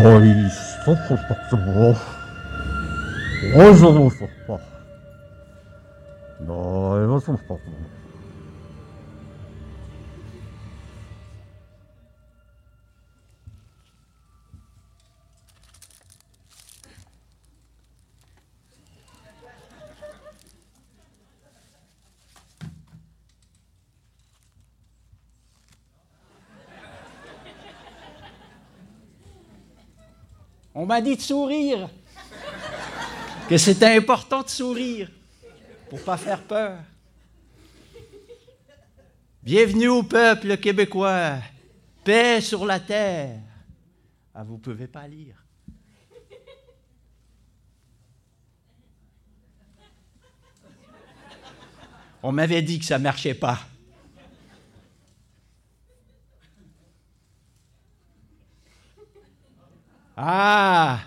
おい、そそそそも。おい、そそそそ。なえはそそそも。On m'a dit de sourire. Que c'était important de sourire pour pas faire peur. Bienvenue au peuple québécois. Paix sur la terre. Ah, vous pouvez pas lire. On m'avait dit que ça marchait pas. Ah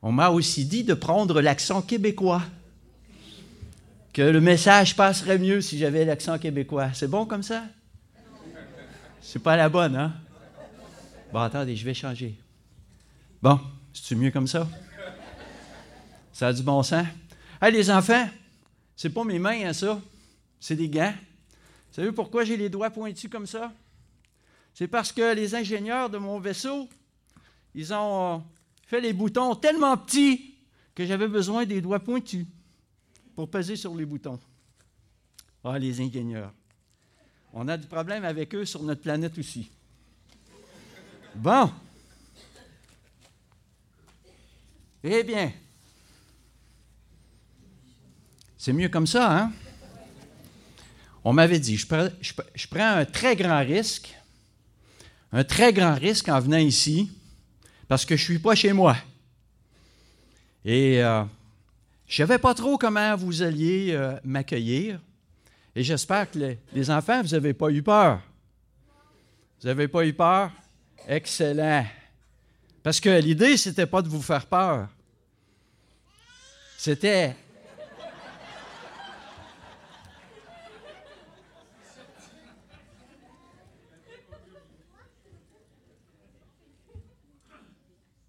On m'a aussi dit de prendre l'accent québécois. Que le message passerait mieux si j'avais l'accent québécois. C'est bon comme ça? C'est pas la bonne, hein? Bon, attendez, je vais changer. Bon, c'est-tu mieux comme ça? Ça a du bon sens? Hey, les enfants, c'est pas mes mains, hein, ça. C'est des gants. Vous savez pourquoi j'ai les doigts pointus comme ça? C'est parce que les ingénieurs de mon vaisseau, ils ont fait les boutons tellement petits que j'avais besoin des doigts pointus pour peser sur les boutons. Ah, les ingénieurs. On a du problème avec eux sur notre planète aussi. Bon. Eh bien, c'est mieux comme ça, hein? On m'avait dit, je prends un très grand risque un très grand risque en venant ici parce que je ne suis pas chez moi. Et euh, je ne savais pas trop comment vous alliez euh, m'accueillir. Et j'espère que les, les enfants, vous n'avez pas eu peur. Vous n'avez pas eu peur? Excellent. Parce que l'idée, ce n'était pas de vous faire peur. C'était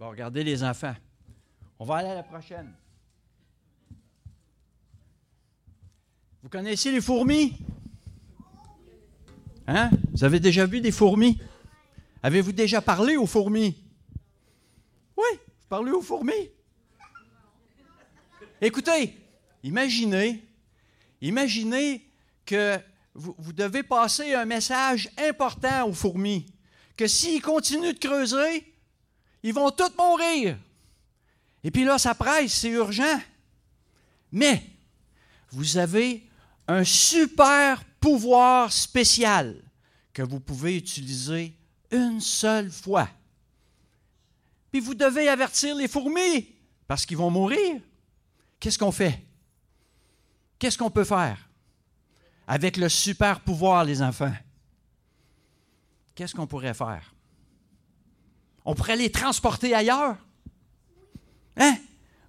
Regardez les enfants. On va aller à la prochaine. Vous connaissez les fourmis? Hein? Vous avez déjà vu des fourmis? Avez-vous déjà parlé aux fourmis? Oui, vous parlez aux fourmis? Écoutez, imaginez, imaginez que vous, vous devez passer un message important aux fourmis, que s'ils continuent de creuser, ils vont tous mourir. Et puis là, ça presse, c'est urgent. Mais vous avez un super pouvoir spécial que vous pouvez utiliser une seule fois. Puis vous devez avertir les fourmis parce qu'ils vont mourir. Qu'est-ce qu'on fait? Qu'est-ce qu'on peut faire avec le super pouvoir, les enfants? Qu'est-ce qu'on pourrait faire? On pourrait les transporter ailleurs. Hein?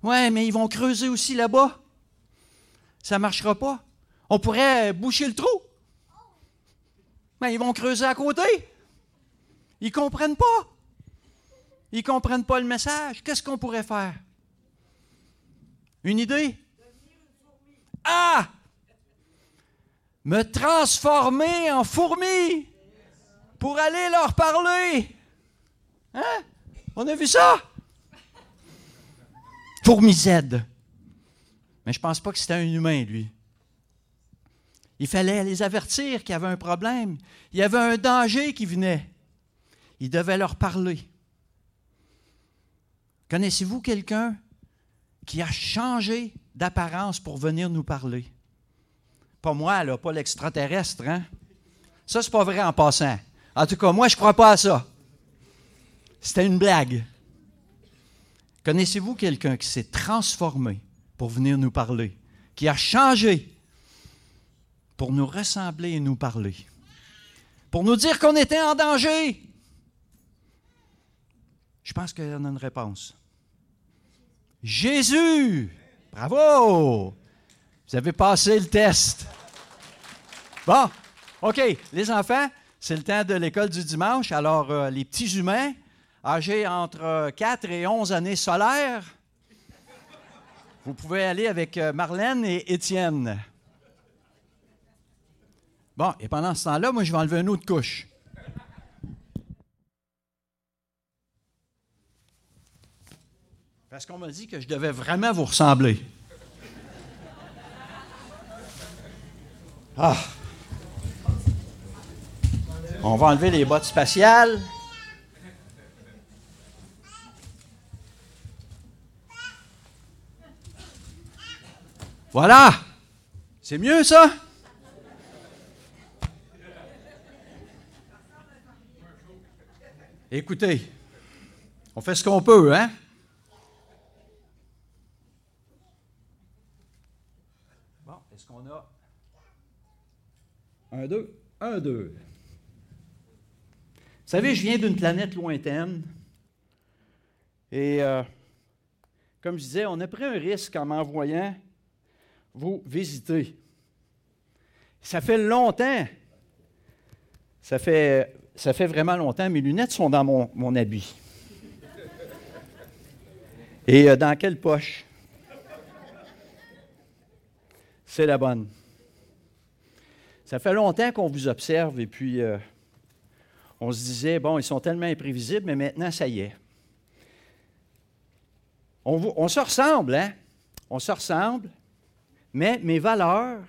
Ouais, mais ils vont creuser aussi là-bas. Ça ne marchera pas. On pourrait boucher le trou. Mais ils vont creuser à côté. Ils ne comprennent pas. Ils ne comprennent pas le message. Qu'est-ce qu'on pourrait faire? Une idée? Ah! Me transformer en fourmi pour aller leur parler. Hein? On a vu ça? Fourmi Z. Mais je pense pas que c'était un humain, lui. Il fallait les avertir qu'il y avait un problème. Il y avait un danger qui venait. Il devait leur parler. Connaissez-vous quelqu'un qui a changé d'apparence pour venir nous parler? Pas moi, là, pas l'extraterrestre, hein? Ça, c'est pas vrai en passant. En tout cas, moi, je crois pas à ça. C'était une blague. Connaissez-vous quelqu'un qui s'est transformé pour venir nous parler, qui a changé pour nous ressembler et nous parler, pour nous dire qu'on était en danger? Je pense qu'il y en a une réponse. Jésus! Bravo! Vous avez passé le test. Bon, OK, les enfants, c'est le temps de l'école du dimanche. Alors, euh, les petits humains, âgés entre 4 et 11 années solaires, vous pouvez aller avec euh, Marlène et Étienne. Bon, et pendant ce temps-là, moi, je vais enlever une autre couche. Parce qu'on m'a dit que je devais vraiment vous ressembler. Ah! On va enlever les bottes spatiales. Voilà! C'est mieux ça? Écoutez, on fait ce qu'on peut, hein? Bon, est-ce qu'on a un, deux, un, deux. Vous savez, je viens d'une planète lointaine. Et euh, comme je disais, on a pris un risque en m'envoyant vous visiter. Ça fait longtemps. Ça fait, vraiment longtemps. Mes lunettes sont dans mon, habit. Et euh, dans quelle poche? C'est la bonne. Ça fait longtemps qu'on vous observe et puis euh, on se disait, bon, ils sont tellement imprévisibles, mais maintenant, ça y est. On, se ressemble, hein? On se ressemble, mais mes valeurs,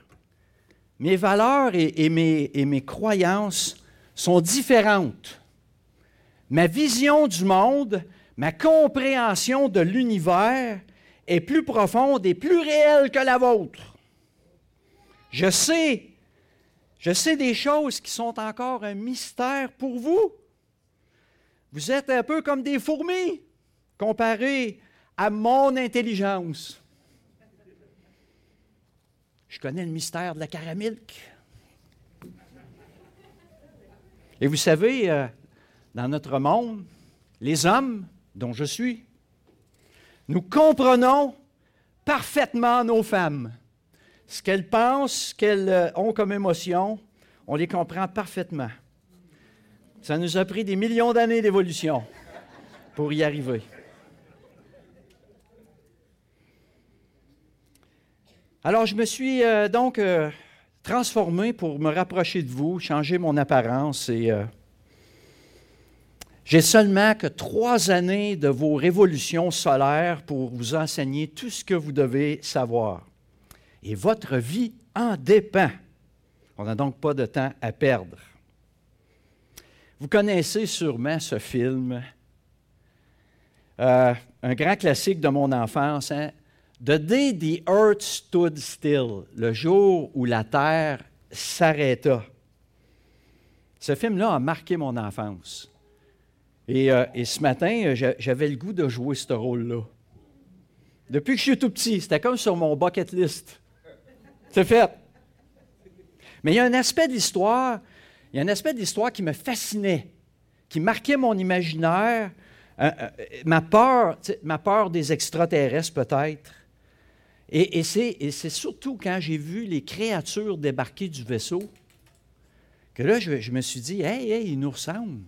mes valeurs et, mes, mes croyances sont différentes. Ma vision du monde, ma compréhension de l'univers est plus profonde et plus réelle que la vôtre. Je sais je sais des choses qui sont encore un mystère pour vous. Vous êtes un peu comme des fourmis comparé à mon intelligence. Je connais le mystère de la caramilk. Et vous savez, euh, dans notre monde, les hommes, dont je suis, nous comprenons parfaitement nos femmes ce qu'elles pensent, ce qu'elles euh, ont comme émotion, on les comprend parfaitement. Ça nous a pris des millions d'années d'évolution pour y arriver. Alors, je me suis euh, donc euh, transformé pour me rapprocher de vous, changer mon apparence et j'ai seulement que trois années de vos révolutions solaires pour vous enseigner tout ce que vous devez savoir et votre vie en dépend. On n'a donc pas de temps à perdre. Vous connaissez sûrement ce film, euh, un grand classique de mon enfance, hein? The Day the Earth Stood Still, le jour où la Terre s'arrêta. Ce film-là a marqué mon enfance. Et, euh, ce matin, j'avais le goût de jouer ce rôle-là. Depuis que je suis tout petit, c'était comme sur mon bucket list. C'est fait. Mais il y a un aspect de l'histoire, il y a un aspect de l'histoire qui me fascinait, qui marquait mon imaginaire, euh, euh, ma, peur, ma peur des extraterrestres peut-être. Et, c'est surtout quand j'ai vu les créatures débarquer du vaisseau que là, je, je me suis dit, hey, hey, ils nous ressemblent.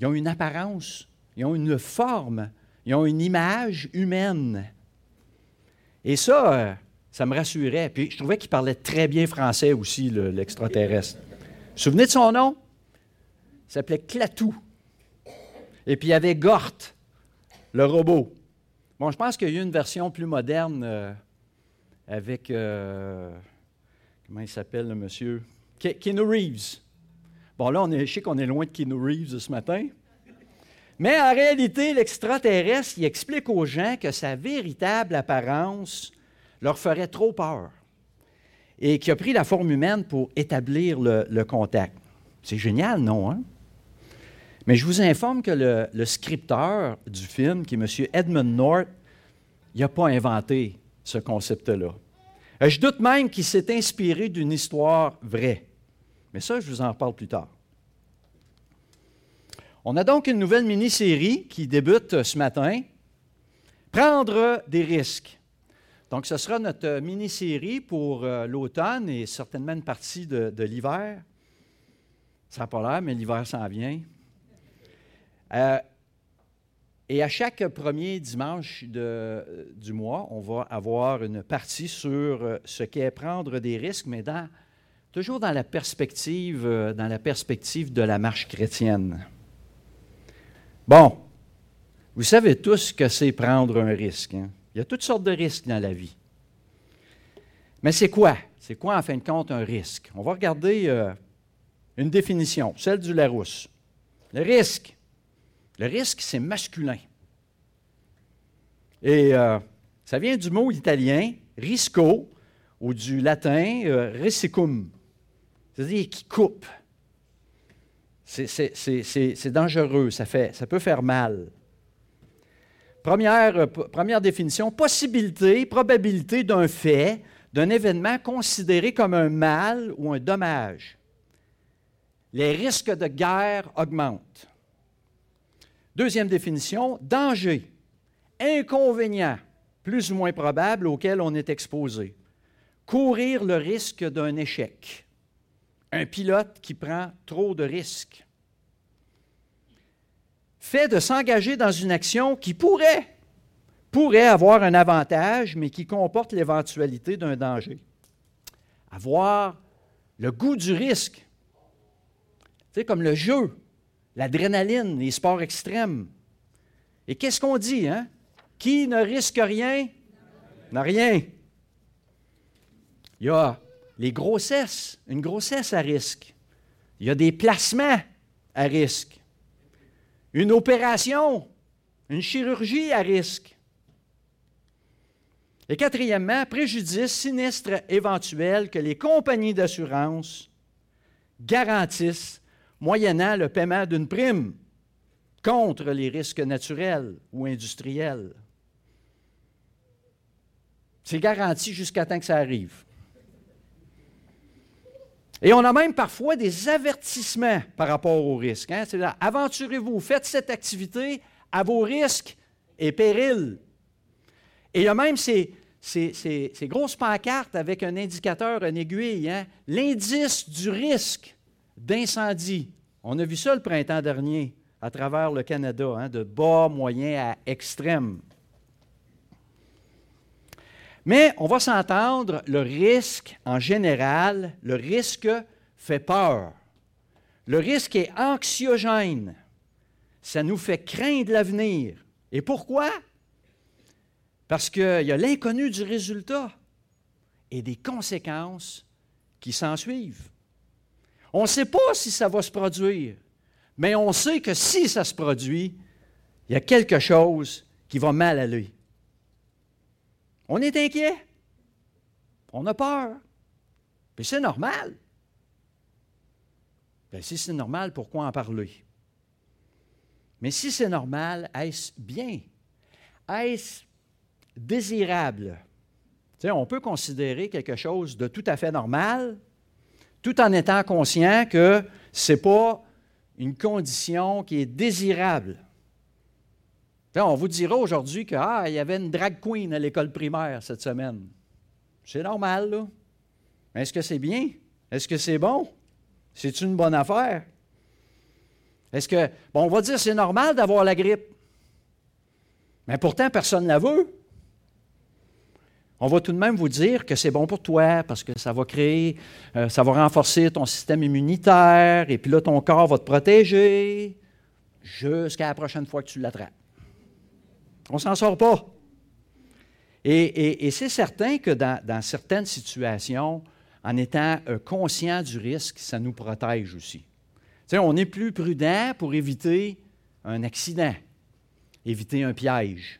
Ils ont une apparence, ils ont une forme, ils ont une image humaine. Et ça, euh, ça me rassurait. Puis je trouvais qu'il parlait très bien français aussi, l'extraterrestre. vous vous souvenez de son nom? Il s'appelait Clatou. Et puis il y avait Gort, le robot. Bon, je pense qu'il y a eu une version plus moderne euh, avec. Euh, comment il s'appelle le monsieur? Keanu Reeves. Bon, là, on est, je sais qu'on est loin de Keanu Reeves ce matin. Mais en réalité, l'extraterrestre, il explique aux gens que sa véritable apparence, leur ferait trop peur et qui a pris la forme humaine pour établir le, contact. C'est génial, non? Hein? Mais je vous informe que le, scripteur du film, qui est M. Edmund North, il n'a pas inventé ce concept-là. Euh, je doute même qu'il s'est inspiré d'une histoire vraie. Mais ça, je vous en reparle plus tard. On a donc une nouvelle mini-série qui débute ce matin. Prendre des risques. Donc, ce sera notre mini-série pour euh, l'automne et certainement une partie de, l'hiver. Ça n'a pas l'air, mais l'hiver s'en vient. Euh, et à chaque premier dimanche du mois, on va avoir une partie sur euh, ce qu'est prendre des risques, mais toujours dans la perspective, dans la perspective de la marche chrétienne. Bon, vous savez tous que c'est prendre un risque. Hein? Il y a toutes sortes de risques dans la vie. Mais c'est quoi? C'est quoi, en fin de compte, un risque? On va regarder euh, une définition, celle du Larousse. Le risque. Le risque, c'est masculin. Et euh, ça vient du mot italien risco ou du latin euh, risicum, c'est-à-dire qui coupe, c'est dangereux, ça, peut faire mal. Euh, première définition, possibilité, probabilité d'un fait, d'un événement considéré comme un mal ou un dommage. Les risques de guerre augmentent. Deuxième définition, danger, inconvénient, plus ou moins probable auquel on est exposé. Courir le risque d'un échec un pilote qui prend trop de risques. Fait de s'engager dans une action qui pourrait, avoir un avantage, mais qui comporte l'éventualité d'un danger. Avoir le goût du risque. Sais, comme le jeu, l'adrénaline, les sports extrêmes. Et qu'est-ce qu'on dit, hein? Qui ne risque rien n'a rien. Il y a les grossesses, une grossesse à risque. Il y a des placements à risque. Une opération, une chirurgie à risque. Et quatrièmement, préjudice sinistre éventuel que les compagnies d'assurance garantissent moyennant le paiement d'une prime contre les risques naturels ou industriels. C'est garanti jusqu'à temps que ça arrive. Et on a même parfois des avertissements par rapport aux risques. Hein? C'est aventurez-vous, faites cette activité à vos risques et périls. Et il y a même ces, grosses pancartes avec un indicateur, une aiguille, hein? l'indice du risque d'incendie. On a vu ça le printemps dernier à travers le Canada, hein? de bas, moyen à extrême. Mais on va s'entendre, le risque, en général, le risque fait peur. Le risque est anxiogène. Ça nous fait craindre l'avenir. Et pourquoi? Parce qu'il y a l'inconnu du résultat et des conséquences qui s'en suivent. On ne sait pas si ça va se produire, mais on sait que si ça se produit, il y a quelque chose qui va mal aller. On est inquiet. On a peur. Puis c'est normal. Bien, si c'est normal, pourquoi en parler? Mais si c'est normal, est-ce bien? Est-ce désirable? Tu on peut considérer quelque chose de tout à fait normal, tout en étant conscient que ce n'est pas une condition qui est désirable on vous dira aujourd'hui qu'il ah, y avait une drag queen à l'école primaire cette semaine. C'est normal, là. Mais est-ce que c'est bien? Est-ce que c'est bon? C'est une bonne affaire? Est-ce que, bon, on va dire c'est normal d'avoir la grippe. Mais pourtant, personne ne la veut. On va tout de même vous dire que c'est bon pour toi parce que ça va créer, euh, ça va renforcer ton système immunitaire et puis là, ton corps va te protéger jusqu'à la prochaine fois que tu l'attrapes. On s'en sort pas. Et, c'est certain que dans, certaines situations, en étant euh, conscient du risque, ça nous protège aussi. on est plus prudent pour éviter un accident, éviter un piège.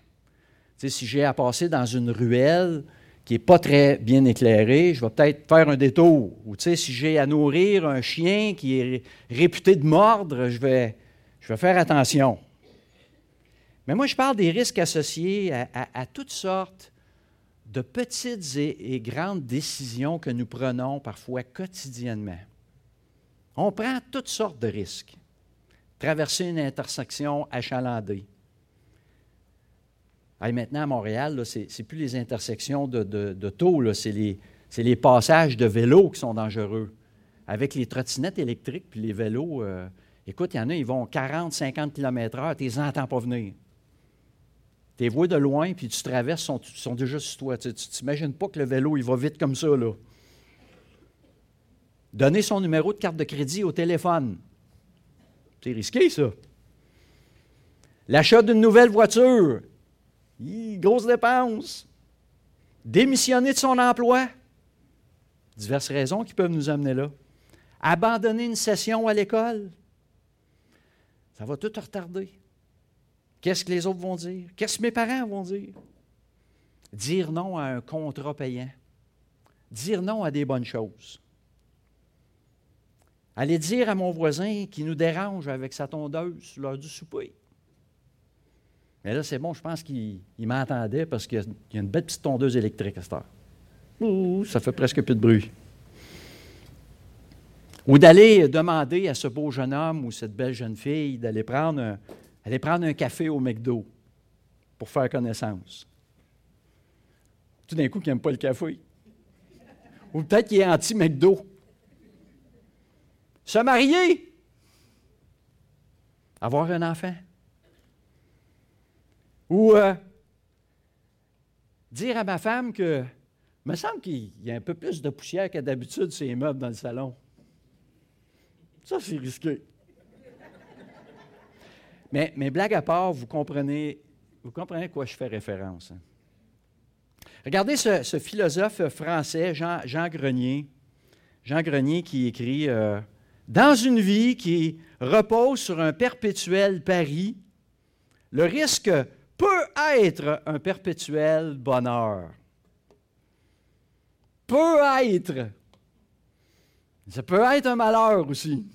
Si j'ai à passer dans une ruelle qui n'est pas très bien éclairée, je vais peut-être faire un détour. Ou si j'ai à nourrir un chien qui est réputé de mordre, je vais, faire attention. Mais moi, je parle des risques associés à, toutes sortes de petites et, et, grandes décisions que nous prenons parfois quotidiennement. On prend toutes sortes de risques. Traverser une intersection achalandée. Maintenant, à Montréal, ce n'est plus les intersections de, taux, c'est les, passages de vélos qui sont dangereux. Avec les trottinettes électriques puis les vélos, euh, écoute, il y en a, ils vont 40, 50 km/h, tu les entends pas venir. Tu les vois de loin, puis tu traverses, ils sont, déjà sur toi. Tu t'imagines pas que le vélo, il va vite comme ça, là. Donner son numéro de carte de crédit au téléphone. C'est risqué, ça. L'achat d'une nouvelle voiture. Grosse dépense. Démissionner de son emploi. Diverses raisons qui peuvent nous amener là. Abandonner une session à l'école. Ça va tout retarder. Qu'est-ce que les autres vont dire? Qu'est-ce que mes parents vont dire? Dire non à un contrat payant. Dire non à des bonnes choses. Aller dire à mon voisin qui nous dérange avec sa tondeuse lors du souper. Mais là, c'est bon, je pense qu'il m'entendait parce qu'il y a une belle petite tondeuse électrique à cette heure. Ouh, ça fait presque plus de bruit. Ou d'aller demander à ce beau jeune homme ou cette belle jeune fille d'aller prendre un, aller prendre un café au McDo pour faire connaissance. Tout d'un coup, il n'aime pas le café. Ou peut-être qu'il est anti-McDo. Se marier. Avoir un enfant. Ou dire à ma femme que, me semble qu'il y a un peu plus de poussière que d'habitude sur les meubles dans le salon. Ça, c'est risqué. Mais, blague à part, vous comprenez, vous comprenez à quoi je fais référence. Hein. Regardez ce, philosophe français, Jean, Grenier. Jean Grenier qui écrit euh, Dans une vie qui repose sur un perpétuel pari, le risque être un perpétuel bonheur. Peut être. Ça peut être un malheur aussi.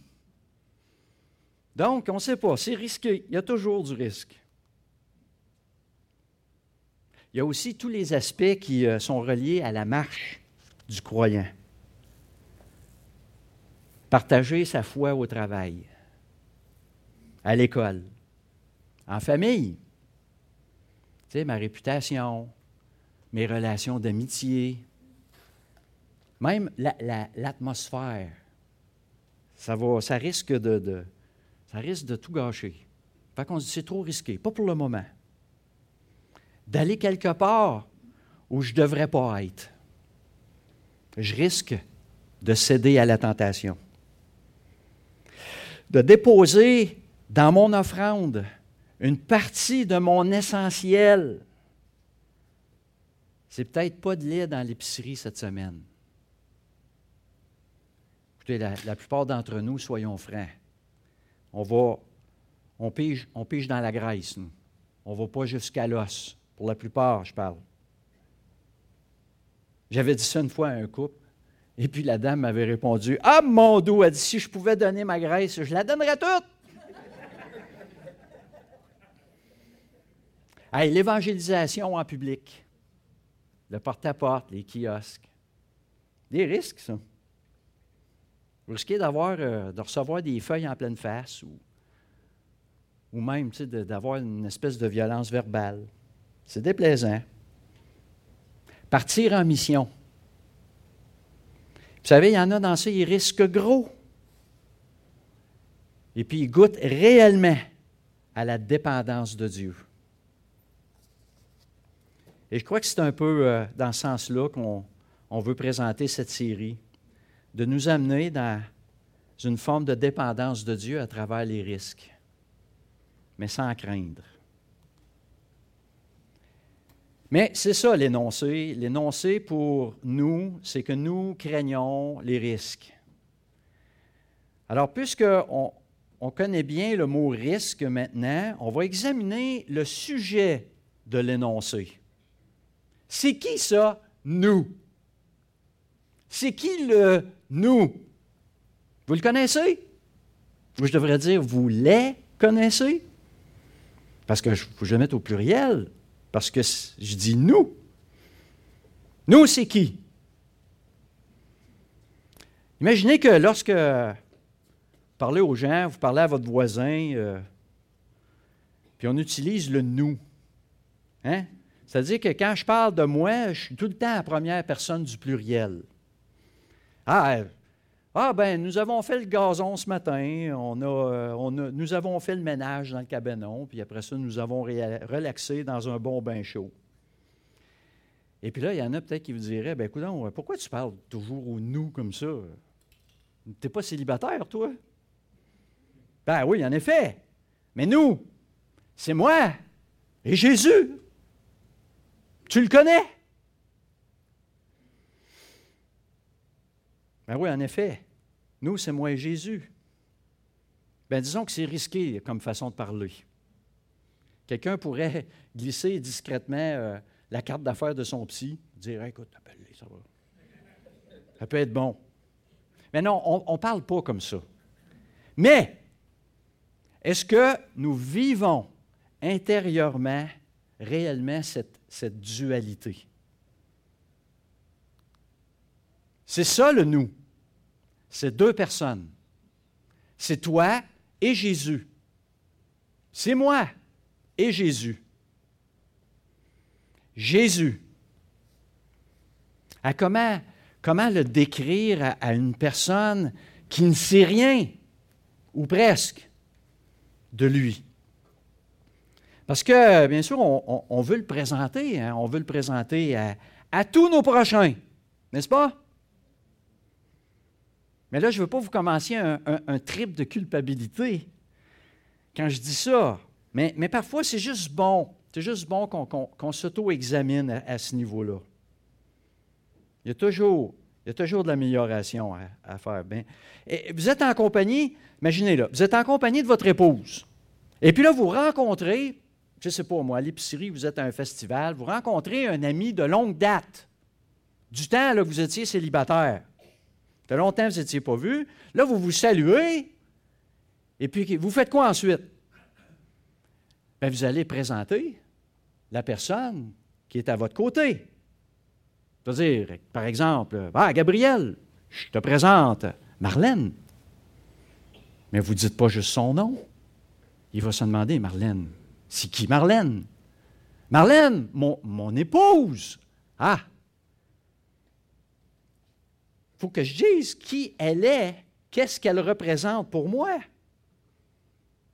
Donc, on ne sait pas, c'est risqué, il y a toujours du risque. Il y a aussi tous les aspects qui euh, sont reliés à la marche du croyant. Partager sa foi au travail, à l'école, en famille. Ma réputation, mes relations d'amitié, même l'atmosphère. ça, risque de ça risque de tout gâcher. Fait qu'on c'est trop risqué, pas pour le moment. D'aller quelque part où je ne devrais pas être. Je risque de céder à la tentation. De déposer dans mon offrande une partie de mon essentiel. C'est peut-être pas de lait dans l'épicerie cette semaine. Écoutez, la, plupart d'entre nous, soyons francs, on va, on pige, on pige dans la graisse, nous. On ne va pas jusqu'à l'os. Pour la plupart, je parle. J'avais dit ça une fois à un couple, et puis la dame m'avait répondu Ah, mon dos, elle dit si je pouvais donner ma graisse, je la donnerais toute. L'évangélisation en public, le porte-à-porte, les kiosques, des risques, ça. Vous risquez d'avoir, euh, de recevoir des feuilles en pleine face ou, ou même d'avoir une espèce de violence verbale. C'est déplaisant. Partir en mission. Vous savez, il y en a dans ça, ils risquent gros. Et puis, ils goûtent réellement à la dépendance de Dieu. Et je crois que c'est un peu euh, dans ce sens-là qu'on veut présenter cette série de nous amener dans une forme de dépendance de Dieu à travers les risques, mais sans craindre. Mais c'est ça l'énoncé. L'énoncé pour nous, c'est que nous craignons les risques. Alors, puisqu'on on connaît bien le mot risque maintenant, on va examiner le sujet de l'énoncé. C'est qui ça, nous? C'est qui le nous? Vous le connaissez? Ou je devrais dire, vous les connaissez? Parce que je, je mette au pluriel. Parce que je dis nous. Nous, c'est qui? Imaginez que lorsque vous parlez aux gens, vous parlez à votre voisin, euh, puis on utilise le nous. Hein? C'est-à-dire que quand je parle de moi, je suis tout le temps la première personne du pluriel. Ah, ah ben, nous avons fait le gazon ce matin, on a, euh, on a, nous avons fait le ménage dans le cabanon, puis après ça, nous avons relaxé dans un bon bain chaud. Et puis là, il y en a peut-être qui vous diraient, ben écoute, pourquoi tu parles toujours au nous comme ça? Tu n'es pas célibataire, toi? Ben oui, en effet. Mais nous, c'est moi et Jésus. Tu le connais? Ben oui, en effet. Nous, c'est moi et Jésus. Ben disons que c'est risqué comme façon de parler. Quelqu'un pourrait glisser discrètement euh, la carte d'affaires de son psy, dire Écoute, appelle-les, ça va. Ça peut être bon. Mais non, on ne parle pas comme ça. Mais, est-ce que nous vivons intérieurement, réellement, cette, cette dualité? C'est ça le nous. C'est deux personnes. C'est toi et Jésus. C'est moi et Jésus. Jésus. À comment Comment le décrire à, une personne qui ne sait rien, ou presque, de lui? Parce que, bien sûr, on, veut le présenter, hein, on veut le présenter à, tous nos prochains, n'est-ce pas? Mais là, je ne veux pas vous commencer un, trip de culpabilité quand je dis ça. Mais, parfois, c'est juste bon. C'est juste bon qu'on s'auto-examine à, ce niveau-là. Il y a toujours, il y a toujours de l'amélioration à, faire. Vous êtes en compagnie, imaginez là, vous êtes en compagnie de votre épouse. Et puis là, vous rencontrez, je ne sais pas moi, à l'épicerie, vous êtes à un festival, vous rencontrez un ami de longue date. Du temps, là, vous étiez célibataire. Fait longtemps vous n'étiez pas vu. Là, vous vous saluez. Et puis, vous faites quoi ensuite? Bien, vous allez présenter la personne qui est à votre côté. C'est-à-dire, par exemple, ah, Gabriel, je te présente Marlène. Mais vous ne dites pas juste son nom. Il va se demander, Marlène, c'est qui Marlène? Marlène, mon, épouse. Ah! Il faut que je dise qui elle est, qu'est-ce qu'elle représente pour moi.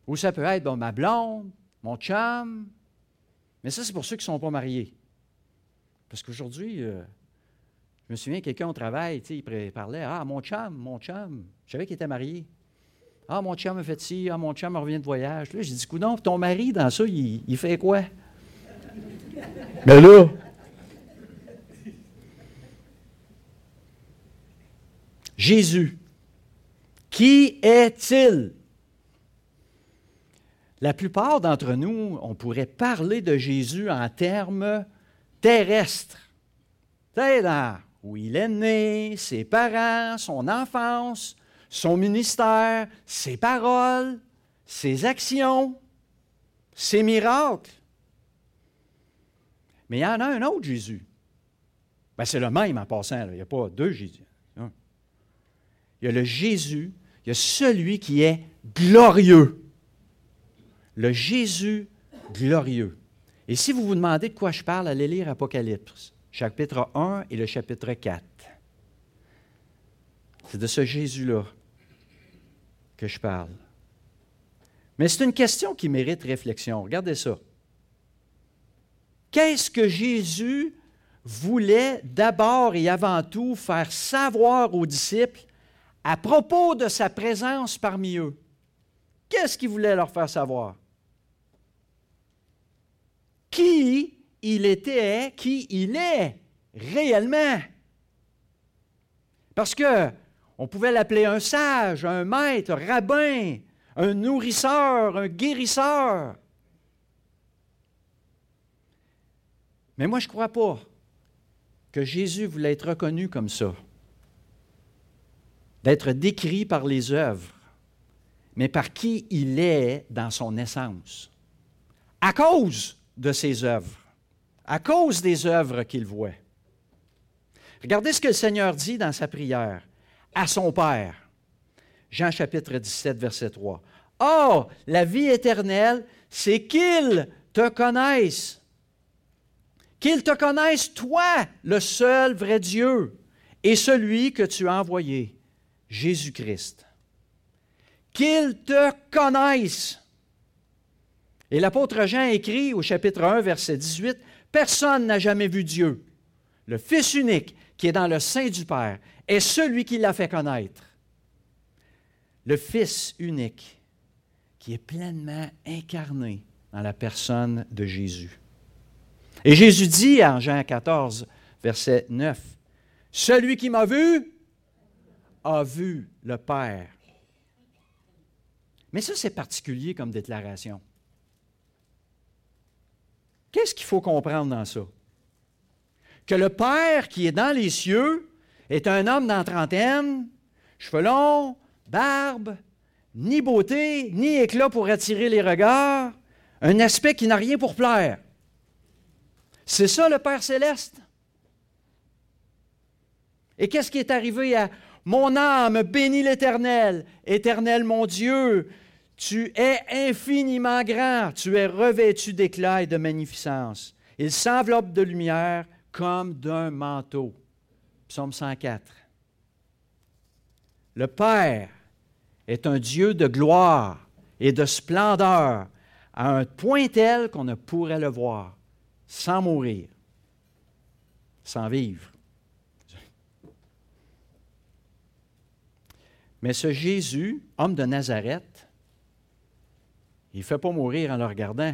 Ou ça peut être ma blonde, mon chum. Mais ça, c'est pour ceux qui ne sont pas mariés. Parce qu'aujourd'hui, euh, je me souviens, quelqu'un au travail, il parlait Ah, mon chum, mon chum. Je savais qu'il était marié. Ah, mon chum a fait ci, ah, mon chum revient de voyage. Là, j'ai dit Coudon, ton mari, dans ça, il, fait quoi? Mais là, Jésus, qui est-il? La plupart d'entre nous, on pourrait parler de Jésus en termes terrestres. C'est dans où il est né, ses parents, son enfance, son ministère, ses paroles, ses actions, ses miracles. Mais il y en a un autre Jésus. Ben, c'est le même en passant, il n'y a pas deux Jésus. Il y a le Jésus, il y a celui qui est glorieux. Le Jésus glorieux. Et si vous vous demandez de quoi je parle, allez lire Apocalypse chapitre 1 et le chapitre 4. C'est de ce Jésus-là je parle. Mais c'est une question qui mérite réflexion. Regardez ça. Qu'est-ce que Jésus voulait d'abord et avant tout faire savoir aux disciples à propos de sa présence parmi eux? Qu'est-ce qu'il voulait leur faire savoir? Qui il était qui il est réellement. Parce que on pouvait l'appeler un sage, un maître, un rabbin, un nourrisseur, un guérisseur. Mais moi, je ne crois pas que Jésus voulait être reconnu comme ça, d'être décrit par les œuvres, mais par qui il est dans son essence. à cause de ses œuvres, à cause des œuvres qu'il voit. Regardez ce que le Seigneur dit dans sa prière à son Père. Jean chapitre 17, verset 3. Or, la vie éternelle, c'est qu'il te connaisse. Qu'il te connaisse, toi, le seul vrai Dieu, et celui que tu as envoyé, Jésus-Christ. Qu'il te connaisse. Et l'apôtre Jean écrit au chapitre 1, verset 18, Personne n'a jamais vu Dieu. Le Fils unique qui est dans le sein du Père est celui qui l'a fait connaître. Le Fils unique qui est pleinement incarné dans la personne de Jésus. Et Jésus dit en Jean 14, verset 9, Celui qui m'a vu a vu le Père. Mais ça, c'est particulier comme déclaration. Qu'est-ce qu'il faut comprendre dans ça? Que le Père qui est dans les cieux est un homme dans trentaine, cheveux barbe, ni beauté, ni éclat pour attirer les regards, un aspect qui n'a rien pour plaire. C'est ça le Père céleste? Et qu'est-ce qui est arrivé à mon âme bénit l'Éternel, Éternel mon Dieu, tu es infiniment grand, tu es revêtu d'éclat et de magnificence. Il s'enveloppe de lumière comme d'un manteau. Psaume 104. Le Père est un Dieu de gloire et de splendeur à un point tel qu'on ne pourrait le voir sans mourir, sans vivre. Mais ce Jésus, homme de Nazareth, il ne fait pas mourir en le regardant,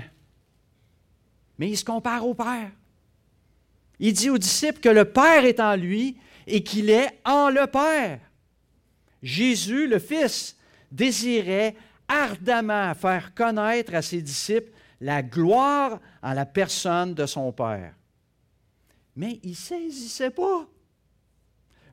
mais il se compare au Père. Il dit aux disciples que le Père est en lui et qu'il est en le Père. Jésus, le Fils, désirait ardemment faire connaître à ses disciples la gloire en la personne de son Père. Mais il ne saisissait pas.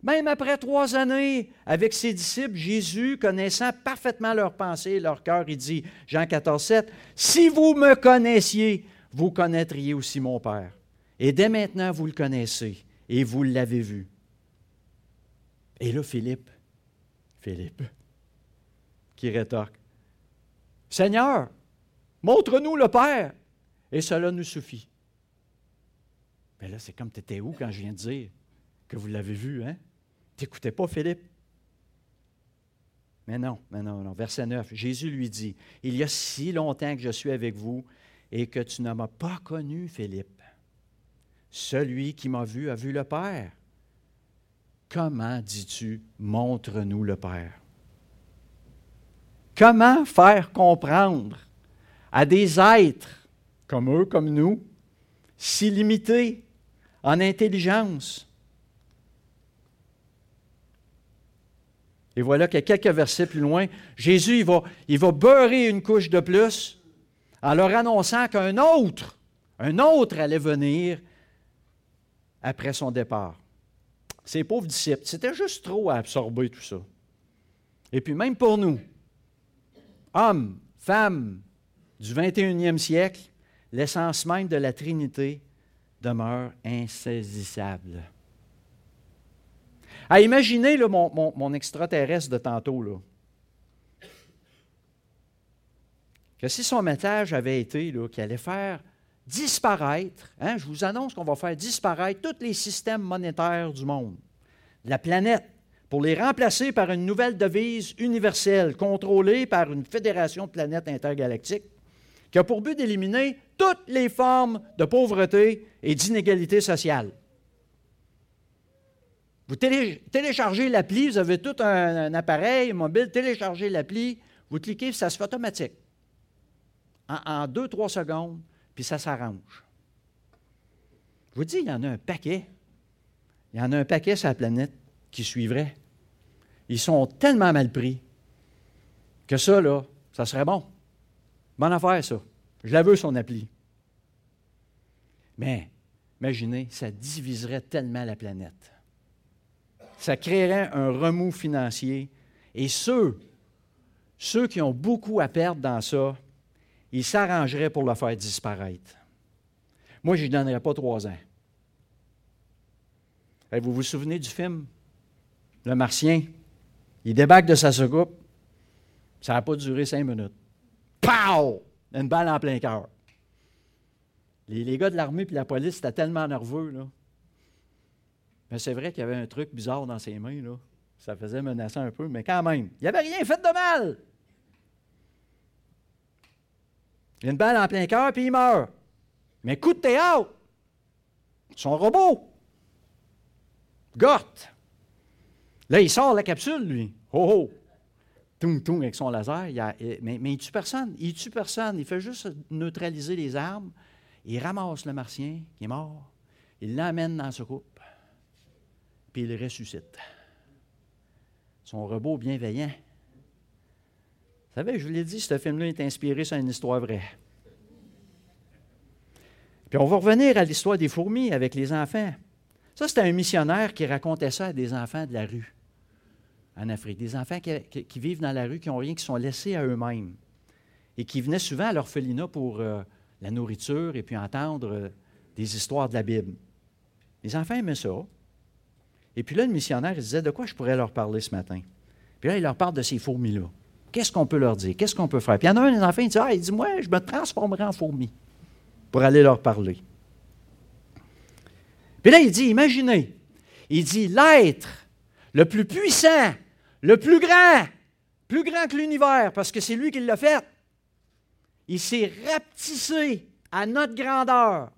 Même après trois années avec ses disciples, Jésus, connaissant parfaitement leurs pensées et leur cœur, il dit, Jean 14, 7, Si vous me connaissiez, vous connaîtriez aussi mon Père. Et dès maintenant, vous le connaissez et vous l'avez vu. Et là, Philippe, Philippe, qui rétorque, Seigneur, montre-nous le Père, et cela nous suffit. Mais là, c'est comme tu étais où quand je viens de dire que vous l'avez vu, hein? T'écoutais pas, Philippe? Mais non, mais non, non. Verset 9, Jésus lui dit, Il y a si longtemps que je suis avec vous et que tu ne m'as pas connu, Philippe. Celui qui m'a vu a vu le Père. Comment dis-tu, montre-nous le Père? Comment faire comprendre à des êtres comme eux, comme nous, si limités en intelligence, Et voilà que quelques versets plus loin, Jésus, il va, va beurrer une couche de plus en leur annonçant qu'un autre, un autre allait venir après son départ. Ces pauvres disciples, c'était juste trop à absorber tout ça. Et puis même pour nous, hommes, femmes du 21e siècle, l'essence même de la Trinité demeure insaisissable. À imaginer mon, extraterrestre de tantôt, là, que si son message avait été qu'il allait faire disparaître, hein, je vous annonce qu'on va faire disparaître tous les systèmes monétaires du monde, de la planète, pour les remplacer par une nouvelle devise universelle contrôlée par une fédération de planètes intergalactiques qui a pour but d'éliminer toutes les formes de pauvreté et d'inégalité sociale. Vous téléchargez l'appli, vous avez tout un, appareil mobile, téléchargez l'appli, vous cliquez, ça se fait automatique. En, deux, trois secondes, puis ça s'arrange. Je vous dis, il y en a un paquet. Il y en a un paquet sur la planète qui suivrait. Ils sont tellement mal pris que ça, là, ça serait bon. Bonne affaire, ça. Je la veux, son appli. Mais, imaginez, ça diviserait tellement la planète ça créerait un remous financier. Et ceux, ceux qui ont beaucoup à perdre dans ça, il s'arrangerait pour le faire disparaître. Moi, je ne donnerais pas trois ans. vous vous souvenez du film? Le Martien? Il débarque de sa soucoupe. Ça n'a pas duré cinq minutes. Pow! Une balle en plein cœur. Les, gars de l'armée et la police étaient tellement nerveux. Là. Mais c'est vrai qu'il y avait un truc bizarre dans ses mains. Là. Ça faisait menaçant un peu, mais quand même, il n'y avait rien fait de mal. Il a une balle en plein cœur, puis il meurt. Mais coup de théâtre. Son robot. Gort. Là, il sort la capsule, lui. Oh, oh. Toum, toum, avec son laser. mais, mais il ne tue personne. Il tue personne. Il fait juste neutraliser les armes. Il ramasse le martien qui est mort. Il l'amène dans sa coupe. Puis il ressuscite. Son robot bienveillant. Vous savez, je vous l'ai dit, ce film-là est inspiré sur une histoire vraie. Puis on va revenir à l'histoire des fourmis avec les enfants. Ça, c'était un missionnaire qui racontait ça à des enfants de la rue en Afrique. Des enfants qui, vivent dans la rue, qui n'ont rien, qui sont laissés à eux-mêmes. Et qui venaient souvent à l'orphelinat pour euh, la nourriture et puis entendre euh, des histoires de la Bible. Les enfants aimaient ça. Et puis là, le missionnaire, il disait De quoi je pourrais leur parler ce matin? Puis là, il leur parle de ces fourmis-là. Qu'est-ce qu'on peut leur dire? Qu'est-ce qu'on peut faire? Puis il y en a un des enfants, il dit Ah, il dit Moi, je me transformerai en fourmi pour aller leur parler. Puis là, il dit, imaginez, il dit, l'être le plus puissant, le plus grand, plus grand que l'univers, parce que c'est lui qui l'a fait, il s'est rapetissé à notre grandeur,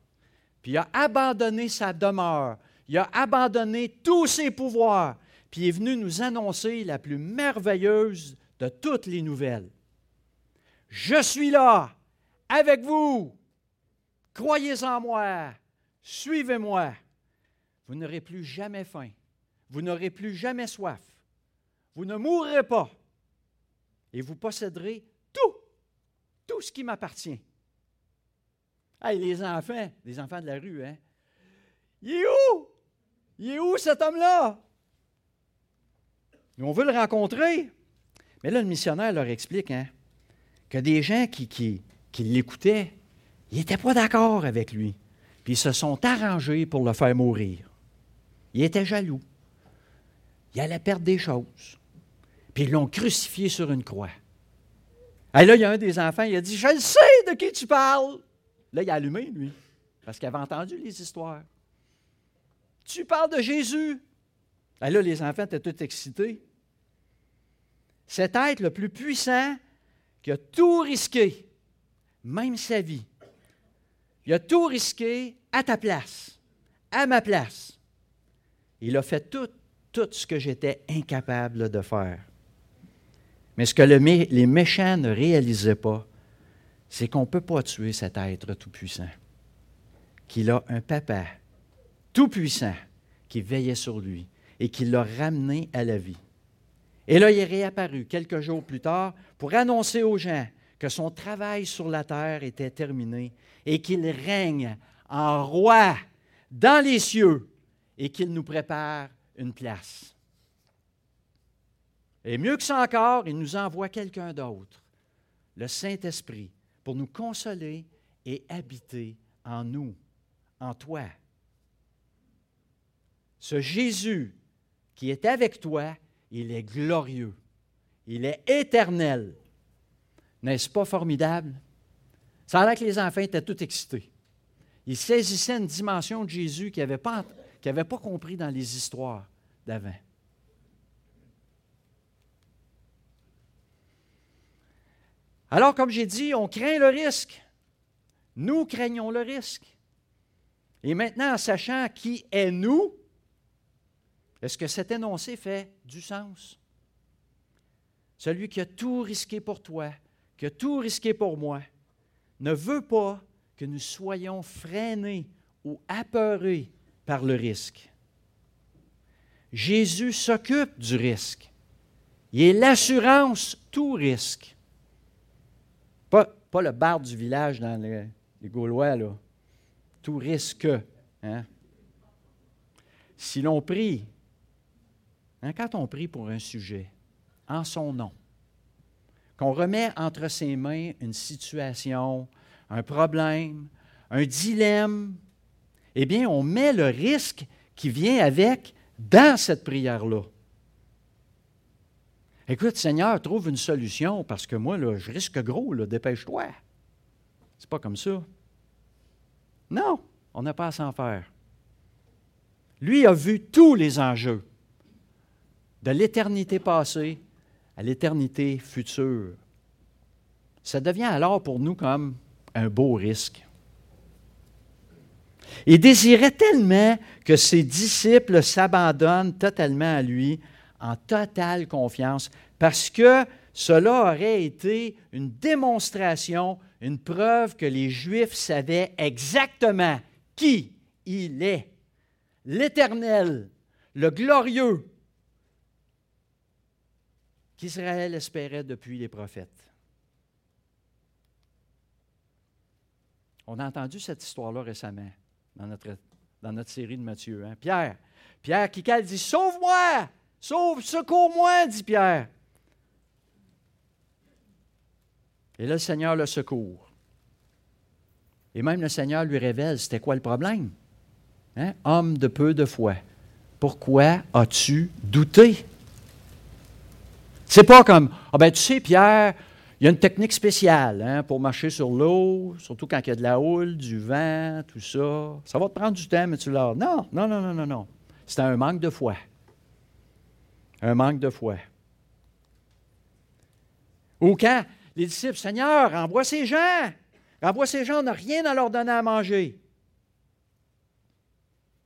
puis il a abandonné sa demeure, il a abandonné tous ses pouvoirs, puis il est venu nous annoncer la plus merveilleuse de toutes les nouvelles. Je suis là, avec vous, Croyez en moi, suivez-moi. Vous n'aurez plus jamais faim. Vous n'aurez plus jamais soif. Vous ne mourrez pas. Et vous posséderez tout, tout ce qui m'appartient. Hey, les enfants, les enfants de la rue, hein? Il est où? Il est où cet homme-là? on veut le rencontrer. Mais là, le missionnaire leur explique hein, que des gens qui, l'écoutaient ils n'étaient pas d'accord avec lui. Puis ils se sont arrangés pour le faire mourir. Il était jaloux. Il allait perdre des choses. Puis ils l'ont crucifié sur une croix. Et là, il y a un des enfants, il a dit Je sais de qui tu parles. Là, il a allumé, lui, parce qu'il avait entendu les histoires. Tu parles de Jésus. Et là, les enfants étaient tous excités. Cet être le plus puissant qui a tout risqué, même sa vie, il a tout risqué à ta place, à ma place. Il a fait tout, ce que j'étais incapable de faire. Mais ce que les méchants ne réalisaient pas, c'est qu'on ne peut pas tuer cet être tout-puissant, qu'il a un papa tout-puissant qui veillait sur lui et qui l'a ramené à la vie. Et là, il est réapparu quelques jours plus tard pour annoncer aux gens que son travail sur la terre était terminé et qu'il règne en roi dans les cieux et qu'il nous prépare une place. Et mieux que ça encore, il nous envoie quelqu'un d'autre, le Saint-Esprit, pour nous consoler et habiter en nous, en toi. Ce Jésus qui est avec toi, il est glorieux, il est éternel, n'est-ce pas formidable? Ça a l'air que les enfants étaient tout excités. Ils saisissaient une dimension de Jésus qu'ils n'avaient pas, pas compris dans les histoires d'avant. Alors, comme j'ai dit, on craint le risque. Nous craignons le risque. Et maintenant, en sachant qui est nous, est-ce que cet énoncé fait du sens? Celui qui a tout risqué pour toi, qui a tout risqué pour moi, ne veut pas que nous soyons freinés ou apeurés par le risque. Jésus s'occupe du risque. Il est l'assurance tout risque. Pas, pas, le bar du village dans les, Gaulois, là. Tout risque. Hein? Si l'on prie, hein, quand on prie pour un sujet, en son nom, qu'on remet entre ses mains une situation, un problème, un dilemme, eh bien, on met le risque qui vient avec dans cette prière-là. Écoute, Seigneur, trouve une solution parce que moi, là, je risque gros, dépêche-toi. C'est pas comme ça. Non, on n'a pas à s'en faire. Lui a vu tous les enjeux, de l'éternité passée à l'éternité future. Ça devient alors pour nous comme un beau risque. Il désirait tellement que ses disciples s'abandonnent totalement à lui, en totale confiance, parce que cela aurait été une démonstration, une preuve que les Juifs savaient exactement qui il est, l'Éternel, le glorieux, qu'Israël espérait depuis les prophètes. On a entendu cette histoire-là récemment dans notre, dans notre série de Matthieu. Hein? Pierre, Pierre qui dit Sauve-moi Sauve, secours-moi, dit Pierre. Et là, le Seigneur le secourt. Et même le Seigneur lui révèle c'était quoi le problème? Hein? Homme de peu de foi, pourquoi as-tu douté? C'est pas comme, ah ben tu sais, Pierre, il y a une technique spéciale hein, pour marcher sur l'eau, surtout quand il y a de la houle, du vent, tout ça. Ça va te prendre du temps, mais tu l'as. Non, non, non, non, non, non. C'était un manque de foi. Un manque de foi. Ou quand les disciples, Seigneur, envoie ces gens. Envoie ces gens, on n'a rien à leur donner à manger.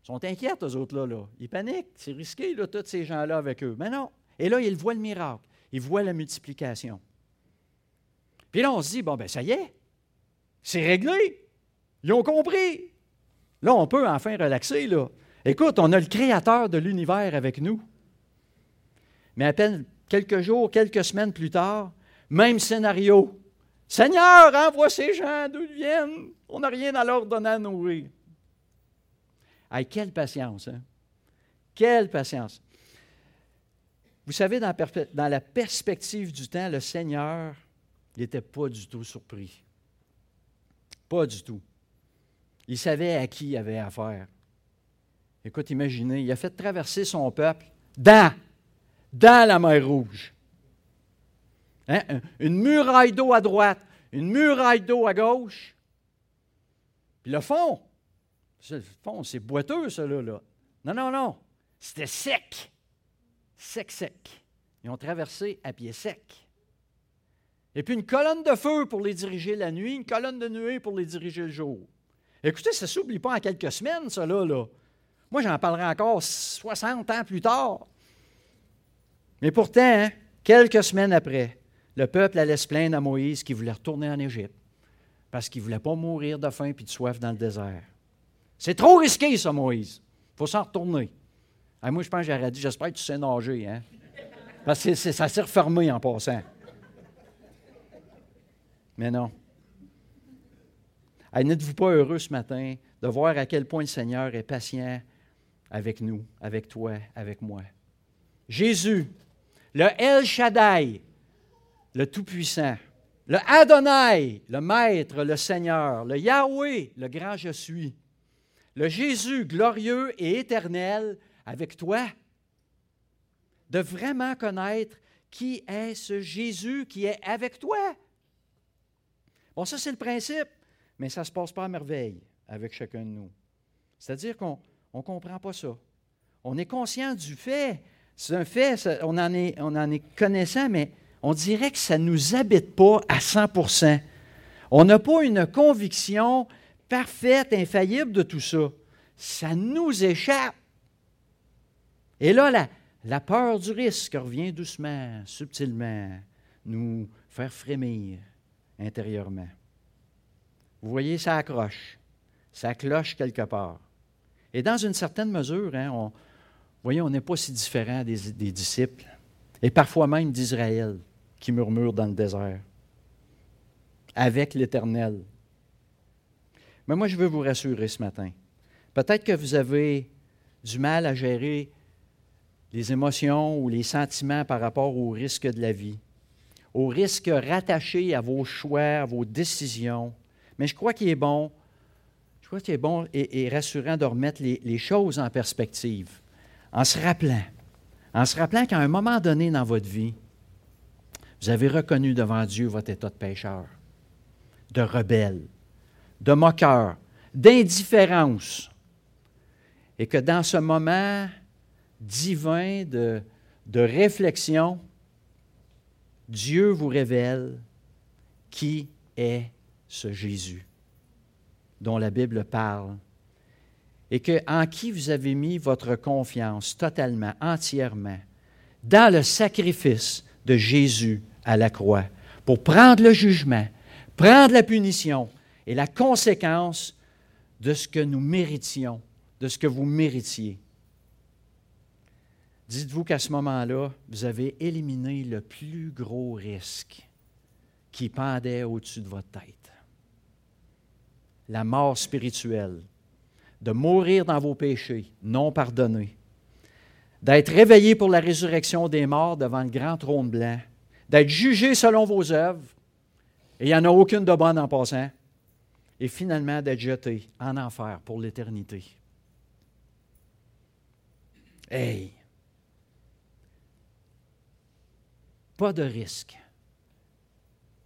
Ils sont inquiets, eux autres-là. Là. Ils paniquent. C'est risqué, là, tous ces gens-là avec eux. Mais non. Et là, ils voient le miracle. Ils voient la multiplication. Puis là, on se dit, bon, ben ça y est, c'est réglé. Ils ont compris. Là, on peut enfin relaxer, là. Écoute, on a le créateur de l'univers avec nous. Mais à peine quelques jours, quelques semaines plus tard, même scénario. Seigneur, envoie ces gens d'où ils viennent. On n'a rien à leur donner à nourrir. Hey, quelle patience, hein? Quelle patience. Vous savez, dans, la perspective du temps, le Seigneur n'était pas du tout surpris. Pas du tout. Il savait à qui il avait affaire. Écoute, imaginez, il a fait traverser son peuple dans, dans la mer Rouge. Hein? Une muraille d'eau à droite, une muraille d'eau à gauche. Puis le fond, le fond, c'est boiteux, ça là. Non, non, non. C'était sec. Sec, sec. Ils ont traversé à pied sec. Et puis une colonne de feu pour les diriger la nuit, une colonne de nuée pour les diriger le jour. Écoutez, ça ne s'oublie pas en quelques semaines, ça là. Moi, j'en parlerai encore 60 ans plus tard. Mais pourtant, hein, quelques semaines après, le peuple allait se plaindre à Moïse qu'il voulait retourner en Égypte parce qu'il ne voulait pas mourir de faim et de soif dans le désert. C'est trop risqué, ça, Moïse. Il faut s'en retourner. Ah, moi, je pense que j'aurais dit, j'espère que tu sais nager. Hein? Parce que ça s'est refermé en passant. Mais non. N'êtes-vous pas heureux ce matin de voir à quel point le Seigneur est patient avec nous, avec toi, avec moi? Jésus, le El Shaddai, le Tout-Puissant, le Adonai, le Maître, le Seigneur, le Yahweh, le Grand Je suis, le Jésus glorieux et éternel avec toi, de vraiment connaître qui est ce Jésus qui est avec toi. Bon, ça, c'est le principe, mais ça ne se passe pas à merveille avec chacun de nous. C'est-à-dire qu'on ne comprend pas ça. On est conscient du fait. C'est un fait, on, en est, on en est connaissant, mais on dirait que ça ne nous habite pas à 100% On n'a pas une conviction parfaite, infaillible de tout ça. Ça nous échappe. Et là, la, peur du risque revient doucement, subtilement, nous faire frémir intérieurement. Vous voyez, ça accroche, ça cloche quelque part. Et dans une certaine mesure, hein, on, vous voyez, on n'est pas si différent des, des disciples, et parfois même d'Israël, qui murmure dans le désert, avec l'Éternel. Mais moi, je veux vous rassurer ce matin. Peut-être que vous avez du mal à gérer les émotions ou les sentiments par rapport au risque de la vie aux risques rattachés à vos choix, à vos décisions. Mais je crois qu'il est bon, je crois qu'il est bon et, rassurant de remettre les, les choses en perspective, en se rappelant, en se rappelant qu'à un moment donné dans votre vie, vous avez reconnu devant Dieu votre état de pécheur, de rebelle, de moqueur, d'indifférence. Et que dans ce moment divin de, réflexion, Dieu vous révèle qui est ce Jésus dont la Bible parle et que, en qui vous avez mis votre confiance totalement, entièrement, dans le sacrifice de Jésus à la croix, pour prendre le jugement, prendre la punition et la conséquence de ce que nous méritions, de ce que vous méritiez. Dites-vous qu'à ce moment-là, vous avez éliminé le plus gros risque qui pendait au-dessus de votre tête. La mort spirituelle, de mourir dans vos péchés, non pardonnés, d'être réveillé pour la résurrection des morts devant le grand trône blanc, d'être jugé selon vos œuvres, et il n'y en a aucune de bonne en passant, et finalement d'être jeté en enfer pour l'éternité. Hey! Pas de risque.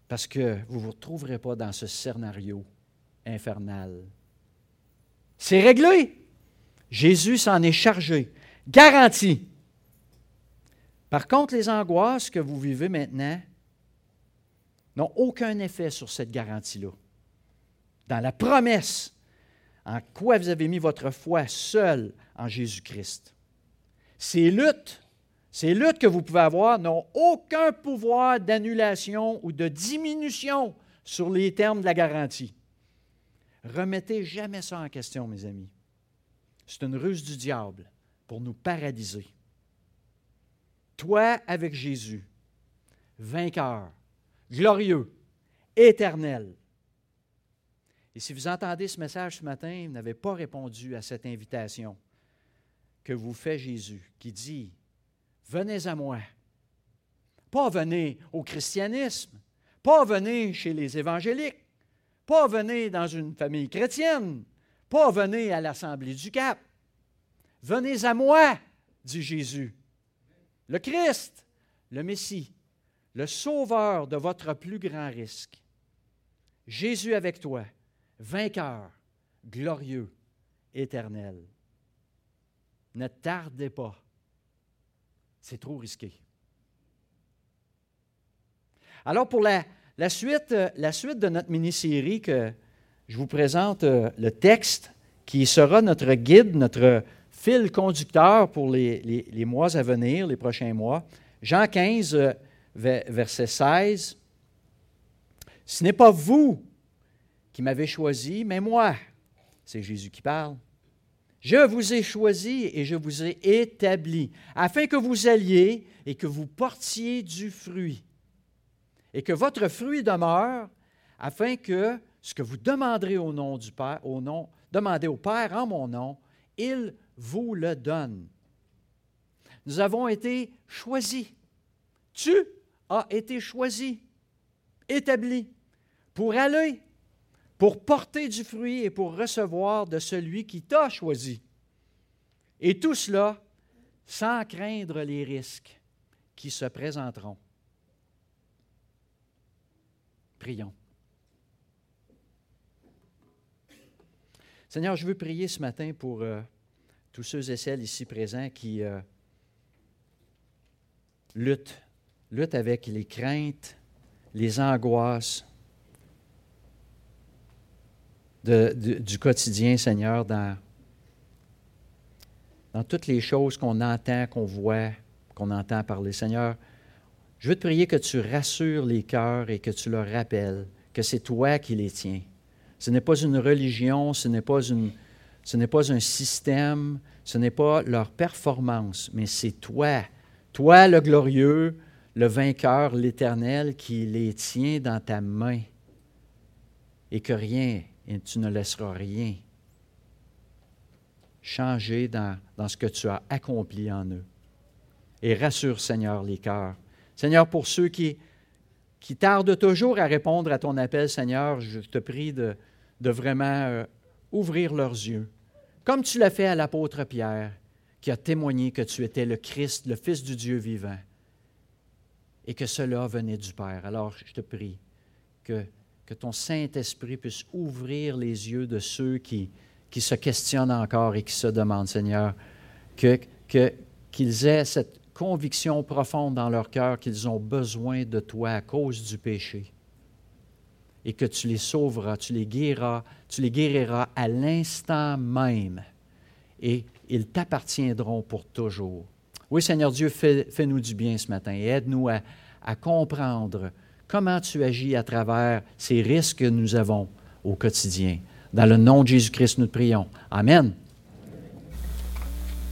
Parce que vous ne vous retrouverez pas dans ce scénario infernal. C'est réglé. Jésus s'en est chargé. Garanti. Par contre, les angoisses que vous vivez maintenant n'ont aucun effet sur cette garantie-là. Dans la promesse en quoi vous avez mis votre foi seul en Jésus-Christ. Ces luttes ces luttes que vous pouvez avoir n'ont aucun pouvoir d'annulation ou de diminution sur les termes de la garantie. Remettez jamais ça en question, mes amis. C'est une ruse du diable pour nous paralyser. Toi avec Jésus, vainqueur, glorieux, éternel. Et si vous entendez ce message ce matin, vous n'avez pas répondu à cette invitation que vous fait Jésus, qui dit venez à moi. Pas venez au christianisme, pas venez chez les évangéliques, pas venez dans une famille chrétienne, pas venez à l'Assemblée du Cap. Venez à moi, dit Jésus. Le Christ, le Messie, le sauveur de votre plus grand risque. Jésus avec toi, vainqueur, glorieux, éternel. Ne tardez pas c'est trop risqué. Alors, pour la, suite, euh, la suite de notre mini-série, que je vous présente euh, le texte qui sera notre guide, notre fil conducteur pour les, mois à venir, les prochains mois. Jean 15, euh, verset 16. Ce n'est pas vous qui m'avez choisi, mais moi. C'est Jésus qui parle. Je vous ai choisi et je vous ai établi, afin que vous alliez et que vous portiez du fruit, et que votre fruit demeure, afin que ce que vous demanderez au nom du Père, au nom, demandez au Père en mon nom, il vous le donne. Nous avons été choisis. Tu as été choisi, établi, pour aller pour porter du fruit et pour recevoir de celui qui t'a choisi. Et tout cela sans craindre les risques qui se présenteront. Prions. Seigneur, je veux prier ce matin pour euh, tous ceux et celles ici présents qui euh, luttent, luttent avec les craintes, les angoisses, du quotidien, Seigneur, dans, toutes les choses qu'on entend, qu'on voit, qu'on entend parler. Seigneur, je veux te prier que tu rassures les cœurs et que tu leur rappelles que c'est toi qui les tiens. Ce n'est pas une religion, ce n'est pas, ce n'est pas un système, ce n'est pas leur performance, mais c'est toi, toi le glorieux, le vainqueur, l'éternel, qui les tient dans ta main et que rien et tu ne laisseras rien changer dans, ce que tu as accompli en eux. Et rassure, Seigneur, les cœurs. Seigneur, pour ceux qui tardent toujours à répondre à ton appel, Seigneur, je te prie de, de vraiment euh, ouvrir leurs yeux, comme tu l'as fait à l'apôtre Pierre, qui a témoigné que tu étais le Christ, le Fils du Dieu vivant, et que cela venait du Père. Alors, je te prie que, que ton Saint-Esprit puisse ouvrir les yeux de ceux qui, se questionnent encore et qui se demandent, Seigneur, que, qu'ils aient cette conviction profonde dans leur cœur qu'ils ont besoin de toi à cause du péché et que tu les sauveras, tu les guériras, tu les guériras à l'instant même et ils t'appartiendront pour toujours. Oui, Seigneur Dieu, fais, nous du bien ce matin et aide-nous à comprendre comment tu agis à travers ces risques que nous avons au quotidien? Dans le nom de Jésus-Christ, nous te prions. Amen.